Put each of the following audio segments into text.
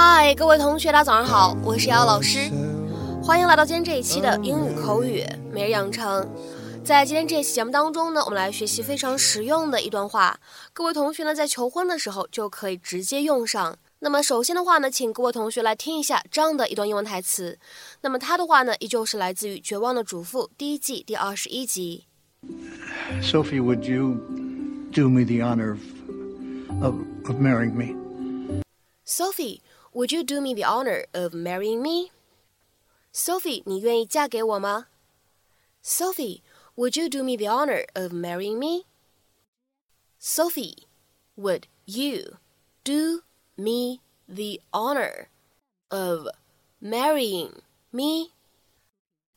嗨，各位同学，大家早上好，我是瑶老师，欢迎来到今天这一期的英语口语每日养成。在今天这期节目当中呢，我们来学习非常实用的一段话，各位同学呢在求婚的时候就可以直接用上。那么首先的话呢，请各位同学来听一下这样的一段英文台词。那么它的话呢，依旧是来自于《绝望的主妇》第一季第二十一集。Sophie, would you do me the honor of of, of marrying me? Sophie, would you do me the honor of marrying me? Sophie，你愿意嫁给我吗？Sophie, would you do me the honor of marrying me? Sophie, would you do me the honor of marrying me?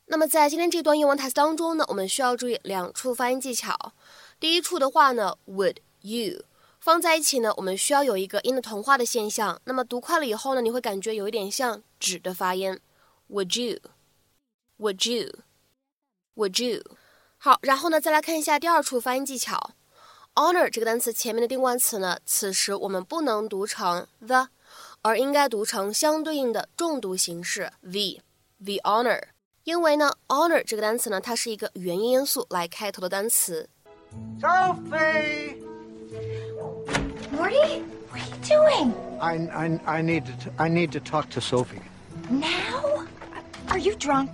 那么在今天这段英文台词当中呢，我们需要注意两处发音技巧。第一处的话呢，would you 放在一起呢，我们需要有一个音的同化的现象。那么读快了以后呢，你会感觉有一点像纸的发音。Would you？Would you？Would you？好，然后呢，再来看一下第二处发音技巧。Honor 这个单词前面的定冠词呢，此时我们不能读成 the，而应该读成相对应的重读形式 the，the honor。因为呢，honor 这个单词呢，它是一个元音因素来开头的单词。赵飞 Morty, what are you doing? I, I, I need to I need to talk to Sophie. Now? Are you drunk?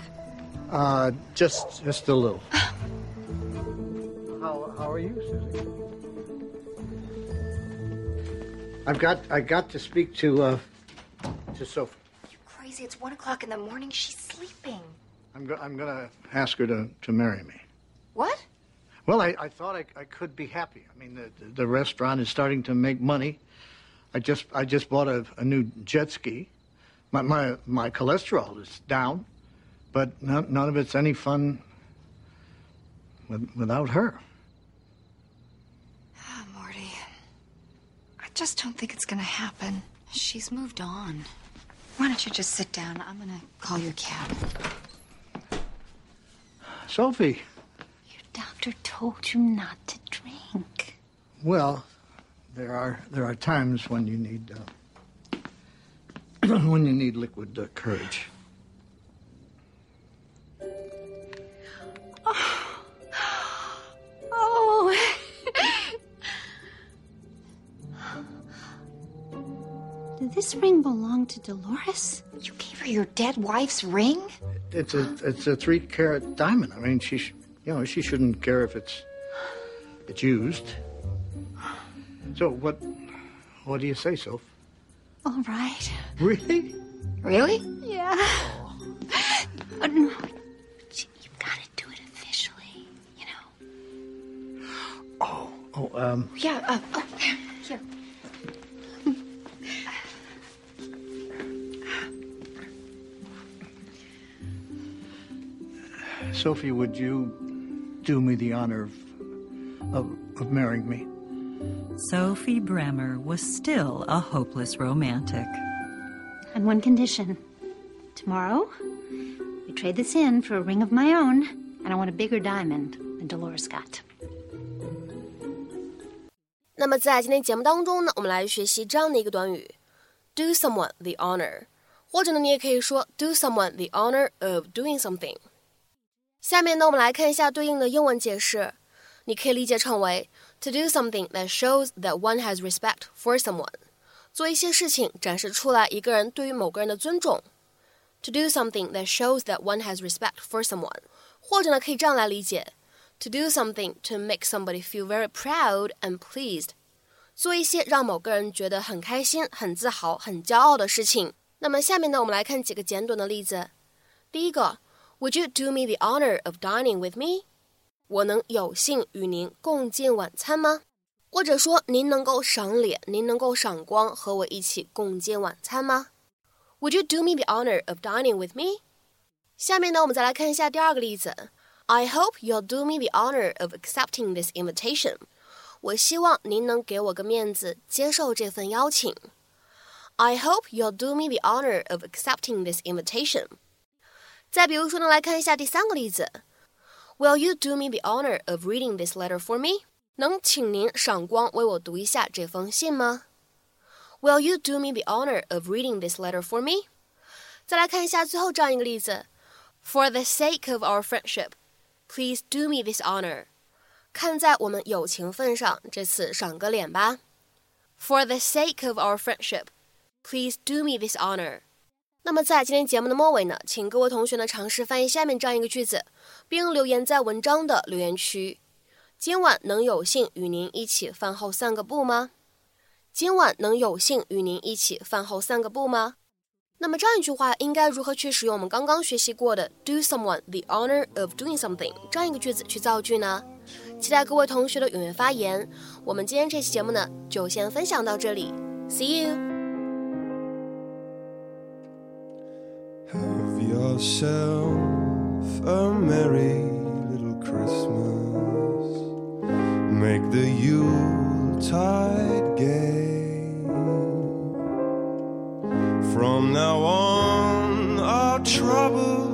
Uh, just just a little. how how are you, Susie? I've got I got to speak to uh to Sophie. You crazy? It's one o'clock in the morning. She's sleeping. I'm go- I'm gonna ask her to to marry me. What? Well, I, I thought I, I could be happy. I mean, the, the restaurant is starting to make money. I just I just bought a, a new jet ski. My, my my cholesterol is down, but none, none of it's any fun with, without her. Oh, Morty. I just don't think it's gonna happen. She's moved on. Why don't you just sit down? I'm gonna call your cab. Sophie, told you not to drink. well, there are there are times when you need uh, when you need liquid uh, courage. Oh. Did this ring belong to Dolores? You gave her your dead wife's ring? It's a it's a three carat diamond. I mean, she sh- you know she shouldn't care if it's it's used. So what what do you say, Soph? All right. Really? Really? Yeah. Oh, no. You've got to do it officially, you know. Oh, oh, um, Yeah, uh, oh, there. Here. Sophie, would you do me the honor of of, of marrying me? Sophie Bremer was still a hopeless romantic. On one condition. Tomorrow, we trade this in for a ring of my own, and I want a bigger diamond than Dolores got. 那么在今天节目当中呢，我们来学习这样的一个短语：do someone the honor，或者呢，你也可以说 do someone the honor of doing something。 下面呢，我们来看一下对应的英文解释，你可以理解成为 to do something that shows that one has respect for someone，做一些事情展示出来一个人对于某个人的尊重。To do something that shows that one has respect for someone，或者呢，可以这样来理解。To do something to make somebody feel very proud and pleased，做一些让某个人觉得很开心、很自豪、很骄傲的事情。那么下面呢，我们来看几个简短的例子。第一个 ，Would you do me the honor of dining with me？我能有幸与您共进晚餐吗？或者说，您能够赏脸，您能够赏光，和我一起共进晚餐吗？Would you do me the honor of dining with me？下面呢，我们再来看一下第二个例子。I hope you'll do me the honor of accepting this invitation. 我希望您能给我个面子，接受这份邀请。I hope you'll do me the honor of accepting this invitation. 再比如说呢，来看一下第三个例子。Will you do me the honor of reading this letter for me? 能请您赏光为我读一下这封信吗？ Will you do me the honor of reading this letter for me？再来看一下最后这样一个例子：For the sake of our friendship, please do me this honor。看在我们友情份上，这次赏个脸吧。For the sake of our friendship, please do me this honor。 那么在今天节目的末尾呢，请各位同学呢尝试翻译下面这样一个句子，并留言在文章的留言区。今晚能有幸与您一起饭后散个步吗？今晚能有幸与您一起饭后散个步吗？那么这样一句话应该如何去使用我们刚刚学习过的 do someone the honor of doing something 这样一个句子去造句呢？期待各位同学的踊跃发言。我们今天这期节目呢，就先分享到这里，See you。Yourself a merry little Christmas. Make the Yuletide gay. From now on, our troubles